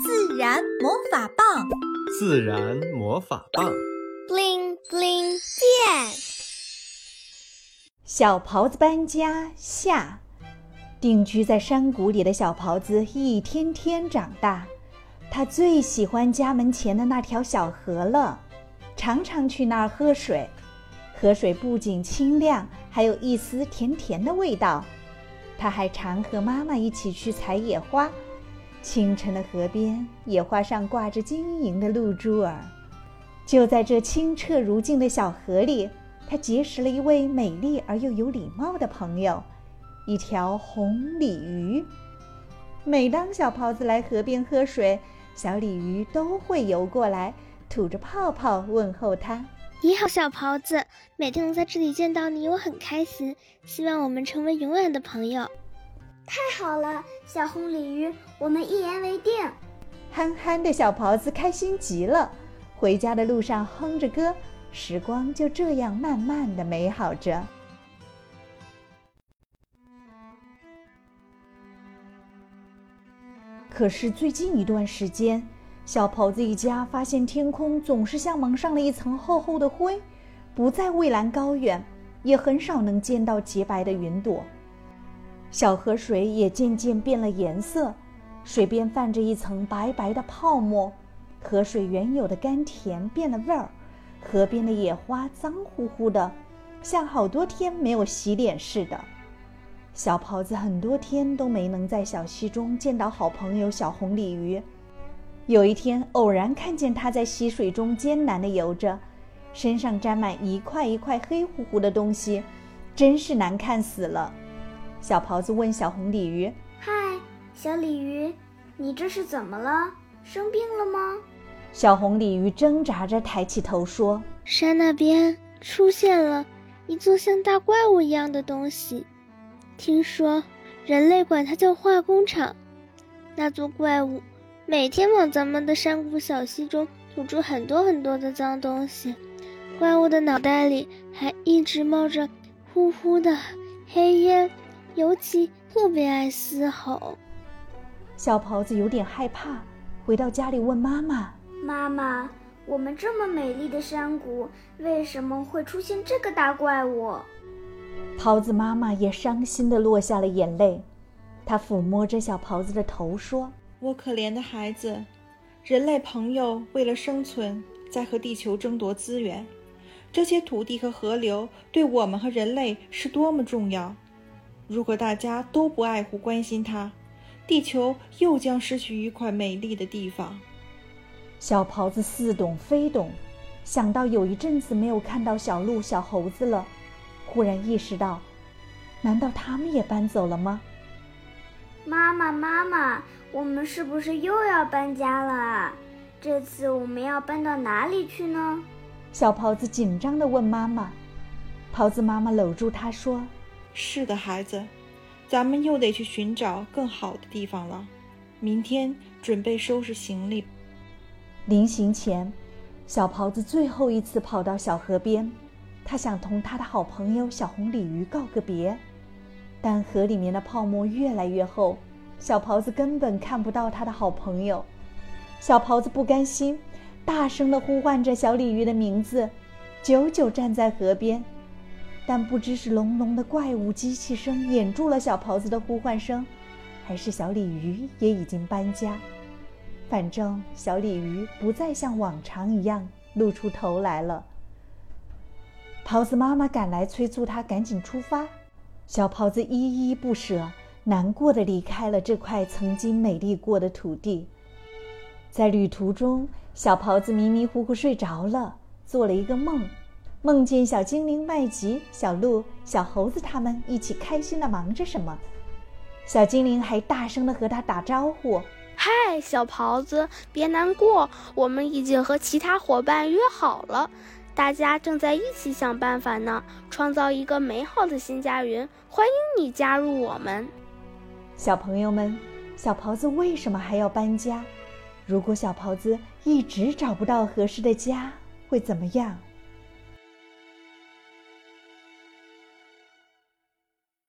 自然魔法棒，自然魔法棒，bling bling 变。小狍子搬家下，定居在山谷里的小狍子一天天长大，他最喜欢家门前的那条小河了，常常去那儿喝水。河水不仅清亮，还有一丝甜甜的味道。他还常和妈妈一起去采野花。清晨的河边，野花上挂着晶莹的露珠儿。就在这清澈如镜的小河里，他结识了一位美丽而又有礼貌的朋友——一条红鲤鱼。每当小狍子来河边喝水，小鲤鱼都会游过来，吐着泡泡问候他。你好，小狍子。每天能在这里见到你，我很开心。希望我们成为永远的朋友。太好了，小红鲤鱼，我们一言为定。憨憨的小狍子开心极了，回家的路上哼着歌，时光就这样慢慢的美好着。可是最近一段时间，小狍子一家发现天空总是像蒙上了一层厚厚的灰，不再蔚蓝高远，也很少能见到洁白的云朵。小河水也渐渐变了颜色，水边泛着一层白白的泡沫，河水原有的甘甜变了味儿，河边的野花脏乎乎的，像好多天没有洗脸似的。小狍子很多天都没能在小溪中见到好朋友小红鲤鱼。有一天，偶然看见它在溪水中艰难地游着，身上沾满一块一块黑乎乎的东西，真是难看死了。小狍子问小红鲤鱼：“嗨，小鲤鱼，你这是怎么了？生病了吗？”小红鲤鱼挣扎着抬起头说：“山那边出现了一座像大怪物一样的东西，听说人类管它叫化工厂。那座怪物。”每天往咱们的山谷小溪中吐出很多很多的脏东西，怪物的脑袋里还一直冒着呼呼的黑烟，尤其特别爱嘶吼。小狍子有点害怕，回到家里问妈妈：“妈妈，我们这么美丽的山谷，为什么会出现这个大怪物？”狍子妈妈也伤心地落下了眼泪，她抚摸着小狍子的头说。我可怜的孩子，人类朋友为了生存，在和地球争夺资源。这些土地和河流对我们和人类是多么重要！如果大家都不爱护、关心它，地球又将失去一块美丽的地方。小狍子似懂非懂，想到有一阵子没有看到小鹿、小猴子了，忽然意识到，难道他们也搬走了吗？妈妈，妈妈。我们是不是又要搬家了？这次我们要搬到哪里去呢？小狍子紧张地问妈妈。狍子妈妈搂住他说：“是的，孩子，咱们又得去寻找更好的地方了。明天准备收拾行李。”临行前，小狍子最后一次跑到小河边，他想同他的好朋友小红鲤鱼告个别，但河里面的泡沫越来越厚。小狍子根本看不到他的好朋友，小狍子不甘心，大声地呼唤着小鲤鱼的名字，久久站在河边，但不知是隆隆的怪物机器声掩住了小狍子的呼唤声，还是小鲤鱼也已经搬家。反正小鲤鱼不再像往常一样露出头来了。狍子妈妈赶来催促他赶紧出发，小狍子依依不舍。难过的离开了这块曾经美丽过的土地。在旅途中，小狍子迷迷糊糊睡着了，做了一个梦，梦见小精灵麦吉、小鹿、小猴子他们一起开心的忙着什么。小精灵还大声的和他打招呼：“嗨，小狍子，别难过，我们已经和其他伙伴约好了，大家正在一起想办法呢，创造一个美好的新家园。欢迎你加入我们。”小朋友们，小狍子为什么还要搬家？如果小狍子一直找不到合适的家，会怎么样？